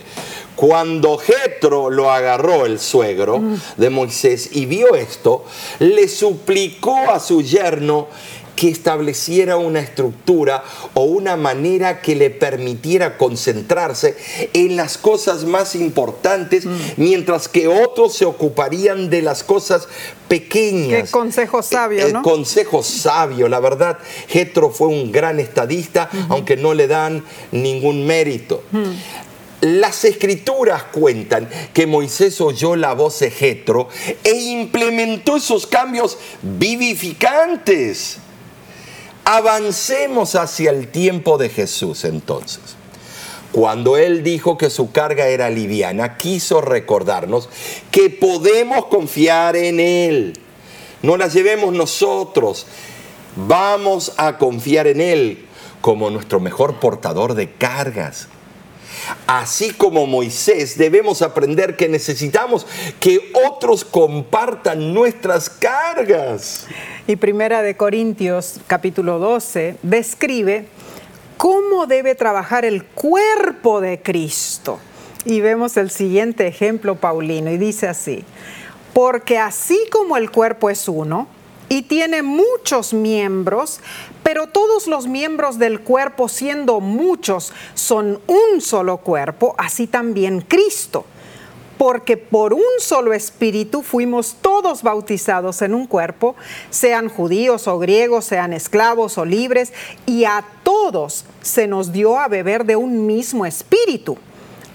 Speaker 2: Cuando Jetro lo agarró el suegro de Moisés y vio esto, le suplicó a su yerno que estableciera una estructura o una manera que le permitiera concentrarse en las cosas más importantes, mientras que otros se ocuparían de las cosas pequeñas.
Speaker 1: Qué consejo sabio,
Speaker 2: Eh,
Speaker 1: ¿no?
Speaker 2: Consejo sabio, la verdad. Jetro fue un gran estadista, aunque no le dan ningún mérito. Las escrituras cuentan que Moisés oyó la voz de Jetro e implementó esos cambios vivificantes. Avancemos hacia el tiempo de Jesús entonces. Cuando Él dijo que su carga era liviana, quiso recordarnos que podemos confiar en Él. No la llevemos nosotros. Vamos a confiar en Él como nuestro mejor portador de cargas. Así como Moisés, debemos aprender que necesitamos que otros compartan nuestras cargas.
Speaker 1: Y Primera de Corintios capítulo 12 describe cómo debe trabajar el cuerpo de Cristo. Y vemos el siguiente ejemplo paulino y dice así, porque así como el cuerpo es uno y tiene muchos miembros, pero todos los miembros del cuerpo siendo muchos son un solo cuerpo, así también Cristo porque por un solo espíritu fuimos todos bautizados en un cuerpo, sean judíos o griegos, sean esclavos o libres, y a todos se nos dio a beber de un mismo espíritu.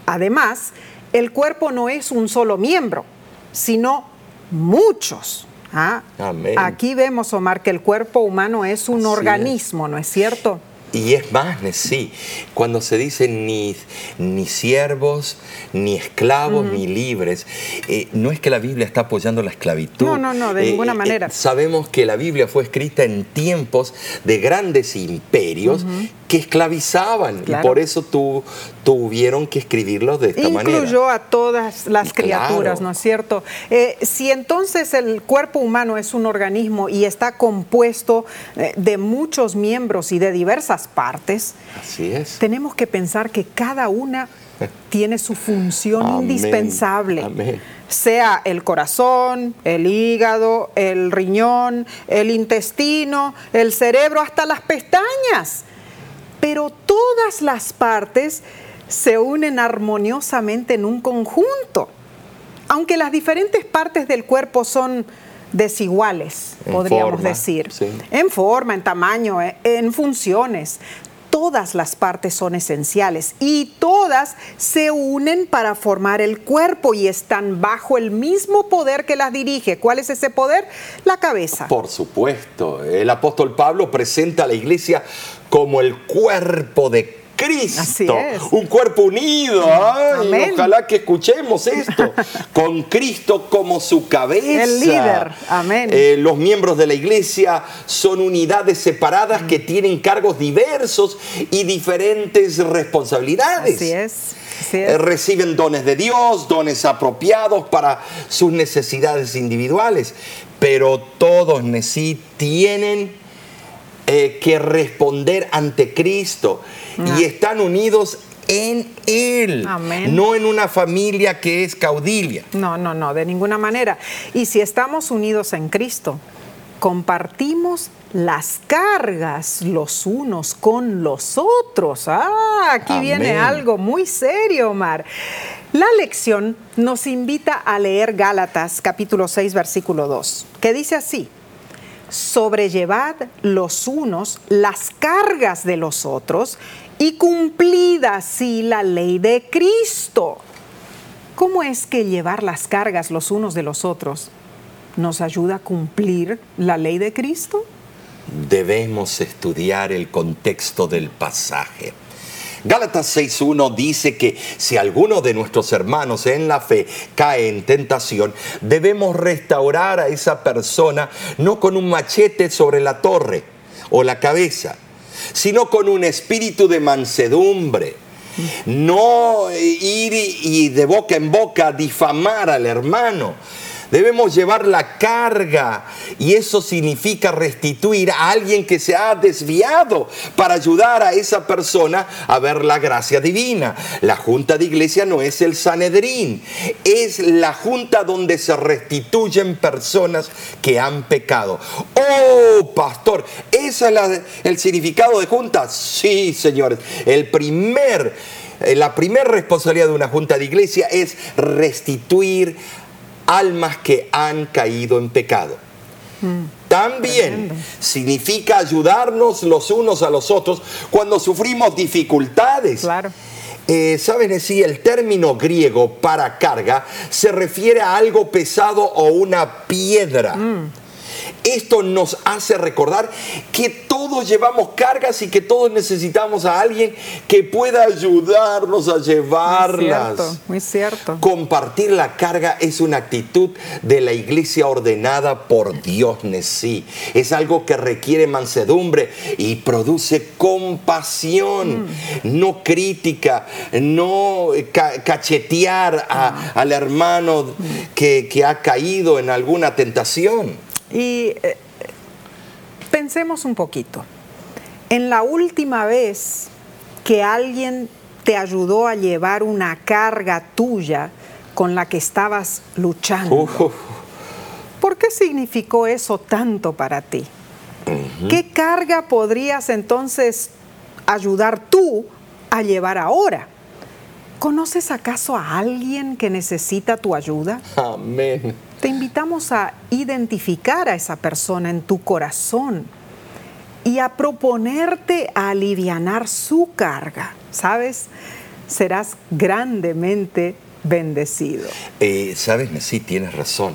Speaker 1: Además, el cuerpo no es un solo miembro, sino muchos. ¿Ah?
Speaker 2: Amén.
Speaker 1: Aquí vemos, Omar, que el cuerpo humano es un
Speaker 2: Así es.
Speaker 1: organismo, ¿no es cierto?
Speaker 2: Y es más, sí, cuando se dice ni, ni siervos, ni esclavos, ni libres, eh, no es que la Biblia está apoyando la esclavitud.
Speaker 1: No, no, no, de ninguna manera.
Speaker 2: sabemos que la Biblia fue escrita en tiempos de grandes imperios que esclavizaban
Speaker 1: Claro.
Speaker 2: y por eso tu- tuvieron que escribirlo de esta manera.
Speaker 1: Incluyó a todas las
Speaker 2: Claro.
Speaker 1: criaturas, ¿no es cierto? Eh, si entonces el cuerpo humano es un organismo y está compuesto eh, de muchos miembros y de diversas partes,
Speaker 2: Así es.
Speaker 1: tenemos que pensar que cada una tiene su función
Speaker 2: Amén.
Speaker 1: indispensable.
Speaker 2: Amén.
Speaker 1: Sea el corazón, el hígado, el riñón, el intestino, el cerebro, hasta las pestañas. Pero todas las partes se unen armoniosamente en un conjunto. Aunque las diferentes partes del cuerpo son desiguales,
Speaker 2: En
Speaker 1: podríamos
Speaker 2: forma,
Speaker 1: decir.
Speaker 2: sí.
Speaker 1: En forma, en tamaño, eh, en funciones. Todas las partes son esenciales y todas se unen para formar el cuerpo y están bajo el mismo poder que las dirige. ¿Cuál es ese poder? La cabeza.
Speaker 2: Por supuesto, el apóstol Pablo presenta a la iglesia como el cuerpo de Cristo,
Speaker 1: Así es.
Speaker 2: un cuerpo unido. Ay,
Speaker 1: Amén.
Speaker 2: ojalá que escuchemos esto, con Cristo como su cabeza.
Speaker 1: El líder. Amén.
Speaker 2: Eh, los miembros de la iglesia son unidades separadas que tienen cargos diversos y diferentes responsabilidades.
Speaker 1: Así es.
Speaker 2: Eh, reciben dones de Dios, dones apropiados para sus necesidades individuales, pero todos tienen eh, que responder ante Cristo y están unidos en Él,
Speaker 1: Amén.
Speaker 2: no en una familia que es caudilla.
Speaker 1: No, no, no, de ninguna manera. Y si estamos unidos en Cristo, compartimos las cargas los unos con los otros. Ah, aquí
Speaker 2: Amén.
Speaker 1: viene algo muy serio, Omar. La lección nos invita a leer Gálatas capítulo 6, versículo 2, que dice así, sobrellevad los unos las cargas de los otros y cumplid así la ley de Cristo. ¿Cómo es que llevar las cargas los unos de los otros nos ayuda a cumplir la ley de Cristo?
Speaker 2: Debemos estudiar el contexto del pasaje. Gálatas 6.1 dice que si alguno de nuestros hermanos en la fe cae en tentación, debemos restaurar a esa persona no con un machete sobre la torre o la cabeza, sino con un espíritu de mansedumbre, no ir y de boca en boca difamar al hermano. Debemos llevar la carga y eso significa restituir a alguien que se ha desviado para ayudar a esa persona a ver la gracia divina. La junta de iglesia no es el Sanedrín, es la junta donde se restituyen personas que han pecado. Oh, pastor, ¿ese es el significado de junta? Sí, señores. El primer, eh, la primera responsabilidad de una junta de iglesia es restituir almas que han caído en pecado. Mm. También significa ayudarnos los unos a los otros cuando sufrimos dificultades.
Speaker 1: Claro.
Speaker 2: Eh, Saben si el término griego para carga se refiere a algo pesado o una piedra. Mm. Esto nos hace recordar que todos llevamos cargas y que todos necesitamos a alguien que pueda ayudarnos a llevarlas.
Speaker 1: Muy cierto, muy cierto.
Speaker 2: Compartir la carga es una actitud de la iglesia ordenada por Dios Nesí. Es algo que requiere mansedumbre y produce compasión, mm. no crítica, no cachetear al hermano que, que ha caído en alguna tentación.
Speaker 1: Y eh, pensemos un poquito. En la última vez que alguien te ayudó a llevar una carga tuya con la que estabas luchando, ¿por qué significó eso tanto para ti? ¿Qué carga podrías entonces ayudar tú a llevar ahora? ¿Conoces acaso a alguien que necesita tu ayuda?
Speaker 2: Amén
Speaker 1: te invitamos a identificar a esa persona en tu corazón y a proponerte a alivianar su carga, ¿sabes? Serás grandemente bendecido.
Speaker 2: Eh, Sabes, sí, tienes razón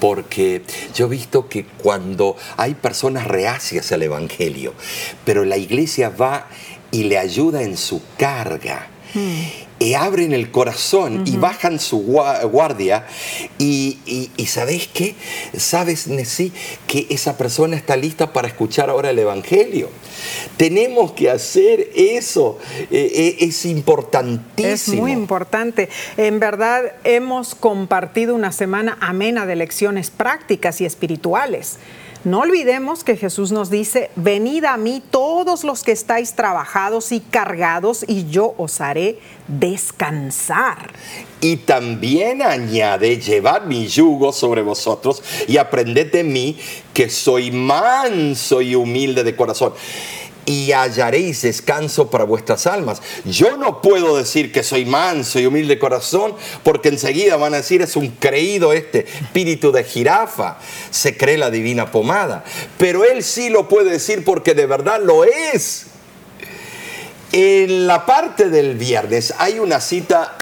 Speaker 2: porque yo he visto que cuando hay personas reacias al Evangelio, pero la iglesia va y le ayuda en su carga, hmm y abren el corazón y bajan su guardia y, y, ¿sabéis qué? Sabes, Nesí, que esa persona está lista para escuchar ahora el Evangelio. Tenemos que hacer eso, eh, eh, es importantísimo.
Speaker 1: Es muy importante. En verdad hemos compartido una semana amena de lecciones prácticas y espirituales. No olvidemos que Jesús nos dice, venid a mí todos los que estáis trabajados y cargados y yo os haré descansar.
Speaker 2: Y también añade, llevad mi yugo sobre vosotros y aprended de mí que soy manso y humilde de corazón y hallaréis descanso para vuestras almas. Yo no puedo decir que soy manso y humilde de corazón, porque enseguida van a decir es un creído este espíritu de jirafa, se cree la divina pomada. Pero él sí lo puede decir porque de verdad lo es. En la parte del viernes hay una cita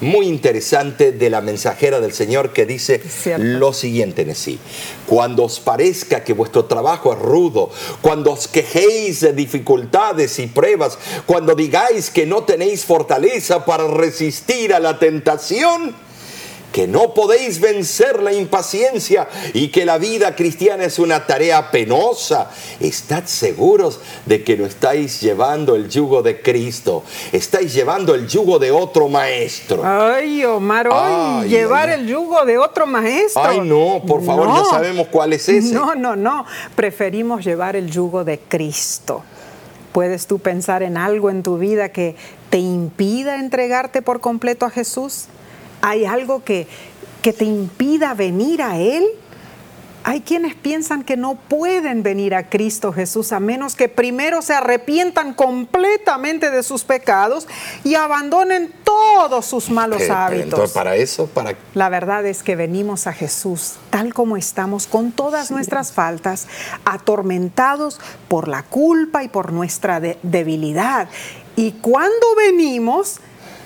Speaker 2: muy interesante de la mensajera del Señor que dice lo siguiente en sí. Cuando os parezca que vuestro trabajo es rudo, cuando os quejéis de dificultades y pruebas, cuando digáis que no tenéis fortaleza para resistir a la tentación, que no podéis vencer la impaciencia y que la vida cristiana es una tarea penosa, estad seguros de que no estáis llevando el yugo de Cristo, estáis llevando el yugo de otro maestro.
Speaker 1: Ay, Omar, hoy llevar el yugo de otro maestro.
Speaker 2: Ay, no, por favor, ya sabemos cuál es ese.
Speaker 1: No, no, no, preferimos llevar el yugo de Cristo. ¿Puedes tú pensar en algo en tu vida que te impida entregarte por completo a Jesús? ¿Hay algo que, que te impida venir a Él? Hay quienes piensan que no pueden venir a Cristo Jesús a menos que primero se arrepientan completamente de sus pecados y abandonen todos sus malos hábitos.
Speaker 2: Entonces, para eso, para
Speaker 1: La verdad es que venimos a Jesús tal como estamos, con todas nuestras faltas, atormentados por la culpa y por nuestra debilidad. Y cuando venimos,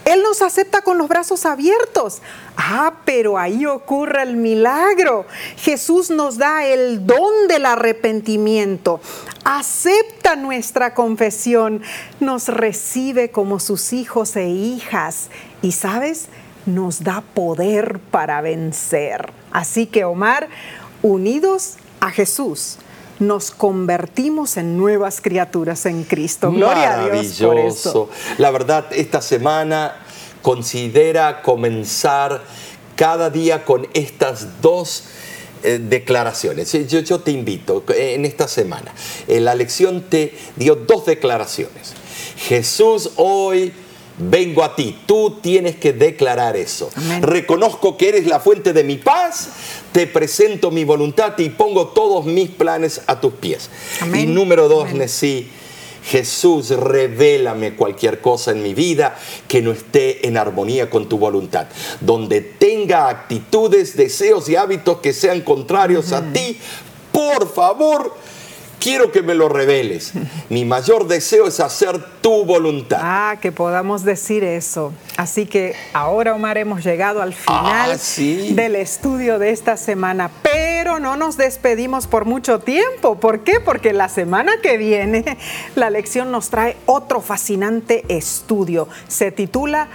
Speaker 1: él nos acepta con los brazos abiertos. Ah, pero ahí ocurre el milagro. Jesús nos da el don del arrepentimiento. Acepta nuestra confesión. Nos recibe como sus hijos e hijas. Y sabes, nos da poder para vencer. Así que, Omar, unidos a Jesús, nos convertimos en nuevas criaturas en Cristo. Gloria a Dios por eso.
Speaker 2: La verdad, esta semana considera comenzar cada día con estas dos eh, declaraciones. Yo, yo, te invito en esta semana. la lección te dio dos declaraciones. Jesús hoy vengo a ti. Tú tienes que declarar eso. Reconozco que eres la fuente de mi paz, te presento mi voluntad y pongo todos mis planes a tus pies. Y número dos, Nesí, Jesús, revélame cualquier cosa en mi vida que no esté en armonía con tu voluntad, donde tenga actitudes, deseos y hábitos que sean contrarios a ti. Por favor, quiero que me lo reveles. Mi mayor deseo es hacer tu voluntad.
Speaker 1: Ah, que podamos decir eso. Así que ahora, Omar, hemos llegado al final
Speaker 2: ah,
Speaker 1: del estudio de esta semana, pero no nos despedimos por mucho tiempo. ¿Por qué? Porque la semana que viene la lección nos trae otro fascinante estudio. Se titula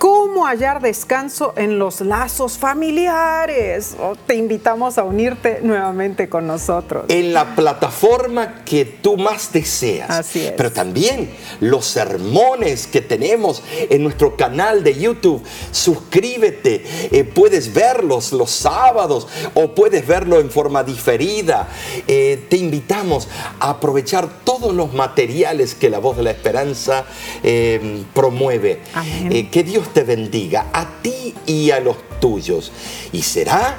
Speaker 1: cómo hallar descanso en los lazos familiares. Oh, te invitamos a unirte nuevamente con nosotros.
Speaker 2: En la plataforma que tú más deseas.
Speaker 1: Así es.
Speaker 2: Pero también los sermones que tenemos en nuestro canal de YouTube. Suscríbete. Eh, puedes verlos los sábados o puedes verlo en forma diferida. Eh, te invitamos a aprovechar todos los materiales que la voz de la esperanza eh, promueve.
Speaker 1: Amén.
Speaker 2: que Dios te bendiga a ti y a los tuyos. Y será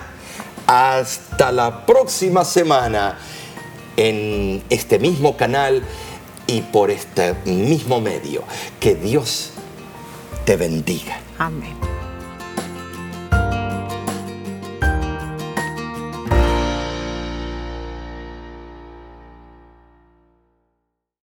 Speaker 2: hasta la próxima semana en este mismo canal y por este mismo medio. Que Dios te bendiga.
Speaker 1: Amén.